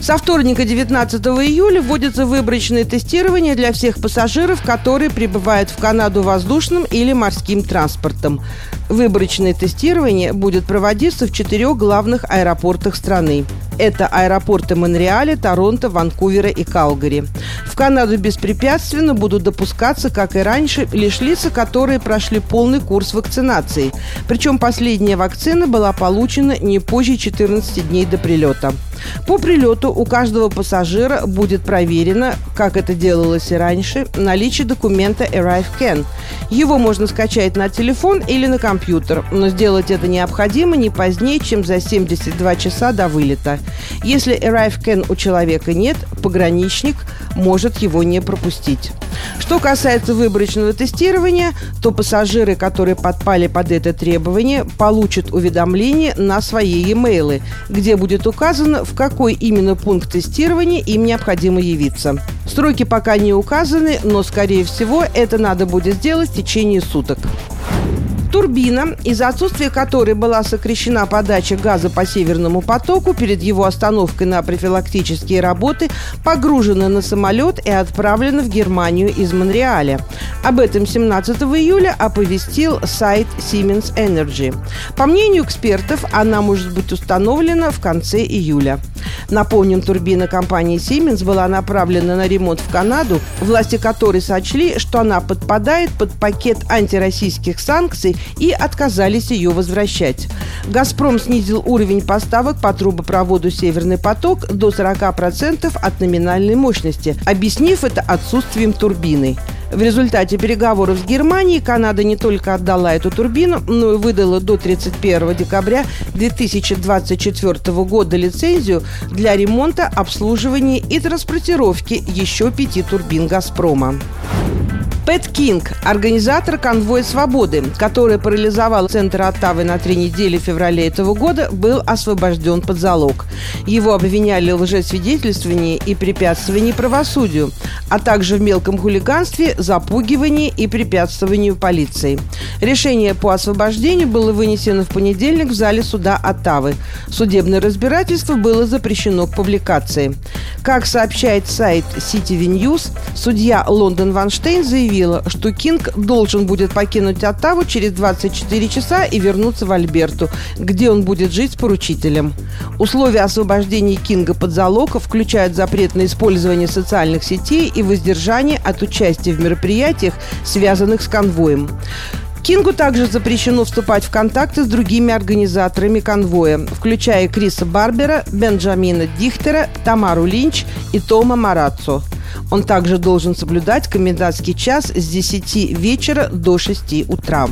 Со вторника 19 июля вводится выборочное тестирование для всех пассажиров, которые прибывают в Канаду воздушным или морским транспортом. Выборочное тестирование будет проводиться в четырех главных аэропортах страны. Это аэропорты Монреаля, Торонто, Ванкувера и Калгари. В Канаду беспрепятственно будут допускаться, как и раньше, лишь лица, которые прошли полный курс вакцинации. Причем последняя вакцина была получена не позже 14 дней до прилета. По прилету у каждого пассажира будет проверено, как это делалось и раньше, наличие документа ArriveCan. Его можно скачать на телефон или на компьютер, но сделать это необходимо не позднее, чем за 72 часа до вылета. Если ArriveCan у человека нет, пограничник может его не пропустить. Что касается выборочного тестирования, то пассажиры, которые подпали под это требование, получат уведомление на свои e-mail, где будет указано, в какой именно пункт тестирования им необходимо явиться. Сроки пока не указаны, но, скорее всего, это надо будет сделать в течение суток. Турбина, из-за отсутствия которой была сокращена подача газа по Северному потоку перед его остановкой на профилактические работы, погружена на самолет и отправлена в Германию из Монреаля. Об этом 17 июля оповестил сайт Siemens Energy. По мнению экспертов, она может быть установлена в конце июля. Напомним, турбина компании Siemens была направлена на ремонт в Канаду, власти которой сочли, что она подпадает под пакет антироссийских санкций и отказались ее возвращать. «Газпром» снизил уровень поставок по трубопроводу «Северный поток» до 40% от номинальной мощности, объяснив это отсутствием турбины. В результате переговоров с Германией Канада не только отдала эту турбину, но и выдала до 31 декабря 2024 года лицензию для ремонта, обслуживания и транспортировки еще пяти турбин «Газпрома». Пэт Кинг, организатор конвоя свободы, который парализовал центр Оттавы на три недели в феврале этого года, был освобожден под залог. Его обвиняли в лжесвидетельствовании и препятствовании правосудию, а также в мелком хулиганстве, запугивании и препятствованию полиции. Решение по освобождению было вынесено в понедельник в зале суда Оттавы. Судебное разбирательство было запрещено к публикации. Как сообщает сайт CTV News, судья Лондон Ванштейн заявила, что Кинг должен будет покинуть Оттаву через 24 часа и вернуться в Альберту, где он будет жить с поручителем. Условия освобождения Кинга под залог включают запрет на использование социальных сетей и воздержание от участия в мероприятиях, связанных с конвоем. Кингу также запрещено вступать в контакты с другими организаторами конвоя, включая Криса Барбера, Бенджамина Дихтера, Тамару Линч и Тома Мараццо. Он также должен соблюдать комендантский час с 10 вечера до 6 утра.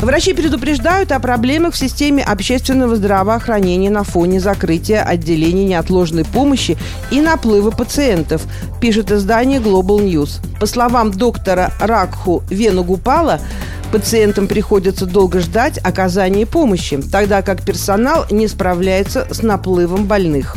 Врачи предупреждают о проблемах в системе общественного здравоохранения на фоне закрытия отделений неотложной помощи и наплыва пациентов, пишет издание Global News. По словам доктора Ракху Венугупала, Пациентам приходится долго ждать оказания помощи, тогда как персонал не справляется с наплывом больных.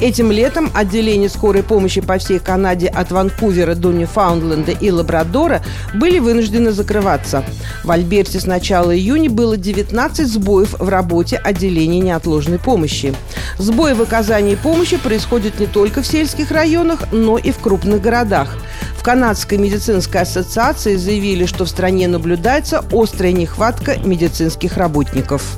Этим летом отделения скорой помощи по всей Канаде от Ванкувера до Ньюфаундленда и Лабрадора были вынуждены закрываться. В Альберте с начала июня было 19 сбоев в работе отделений неотложной помощи. Сбои в оказании помощи происходят не только в сельских районах, но и в крупных городах. В Канадской медицинской ассоциации заявили, что в стране наблюдается острая нехватка медицинских работников.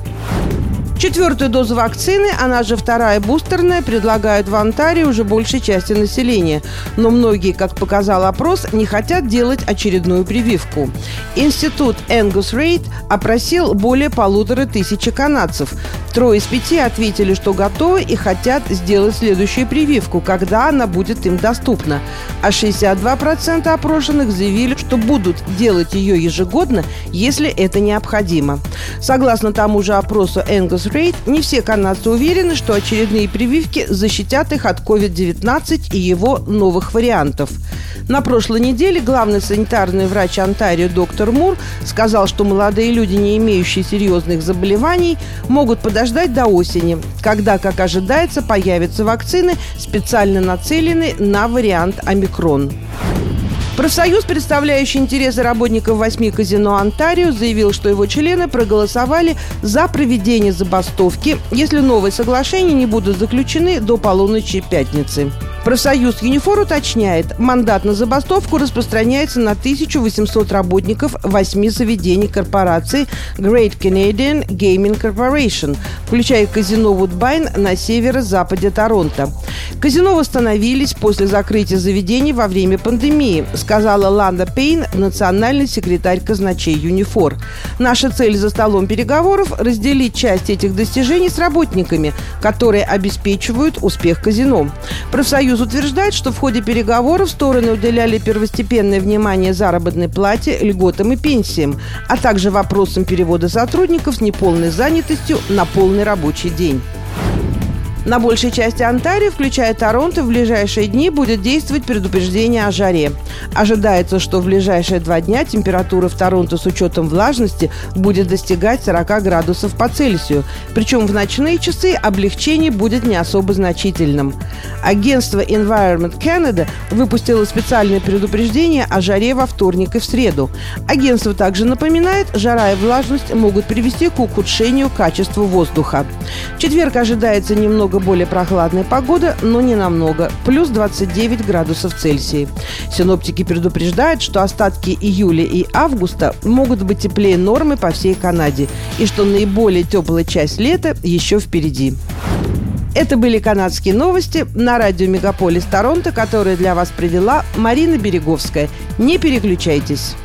Четвертую дозу вакцины, она же вторая бустерная, предлагают в Онтарии уже большей части населения. Но многие, как показал опрос, не хотят делать очередную прививку. Институт Энгус Рейд опросил более полутора тысячи канадцев. Трое из пяти ответили, что готовы и хотят сделать следующую прививку, когда она будет им доступна. А 62% опрошенных заявили, что будут делать ее ежегодно, если это необходимо. Согласно тому же опросу Angus Rate, не все канадцы уверены, что очередные прививки защитят их от COVID-19 и его новых вариантов. На прошлой неделе главный санитарный врач Онтарио доктор Мур сказал, что молодые люди, не имеющие серьезных заболеваний, могут подождать до осени, когда, как ожидается, появятся вакцины, специально нацеленные на вариант омикрон. Профсоюз, представляющий интересы работников восьми казино Онтарио, заявил, что его члены проголосовали за проведение забастовки, если новые соглашения не будут заключены до полуночи пятницы. Профсоюз Юнифор уточняет, мандат на забастовку распространяется на 1800 работников восьми заведений корпорации Great Canadian Gaming Corporation, включая казино Вудбайн на северо-западе Торонто. Казино восстановились после закрытия заведений во время пандемии, сказала Ланда Пейн, национальный секретарь казначей Юнифор. Наша цель за столом переговоров – разделить часть этих достижений с работниками, которые обеспечивают успех казино. Профсоюз утверждает, что в ходе переговоров стороны уделяли первостепенное внимание заработной плате, льготам и пенсиям, а также вопросам перевода сотрудников с неполной занятостью на полный рабочий день. На большей части Онтарио, включая Торонто, в ближайшие дни будет действовать предупреждение о жаре. Ожидается, что в ближайшие два дня температура в Торонто с учетом влажности будет достигать 40 градусов по Цельсию. Причем в ночные часы облегчение будет не особо значительным. Агентство Environment Canada выпустило специальное предупреждение о жаре во вторник и в среду. Агентство также напоминает, жара и влажность могут привести к ухудшению качества воздуха. В четверг ожидается немного немного более прохладная погода, но не намного. Плюс 29 градусов Цельсия. Синоптики предупреждают, что остатки июля и августа могут быть теплее нормы по всей Канаде. И что наиболее теплая часть лета еще впереди. Это были канадские новости на радио Мегаполис Торонто, которые для вас привела Марина Береговская. Не переключайтесь.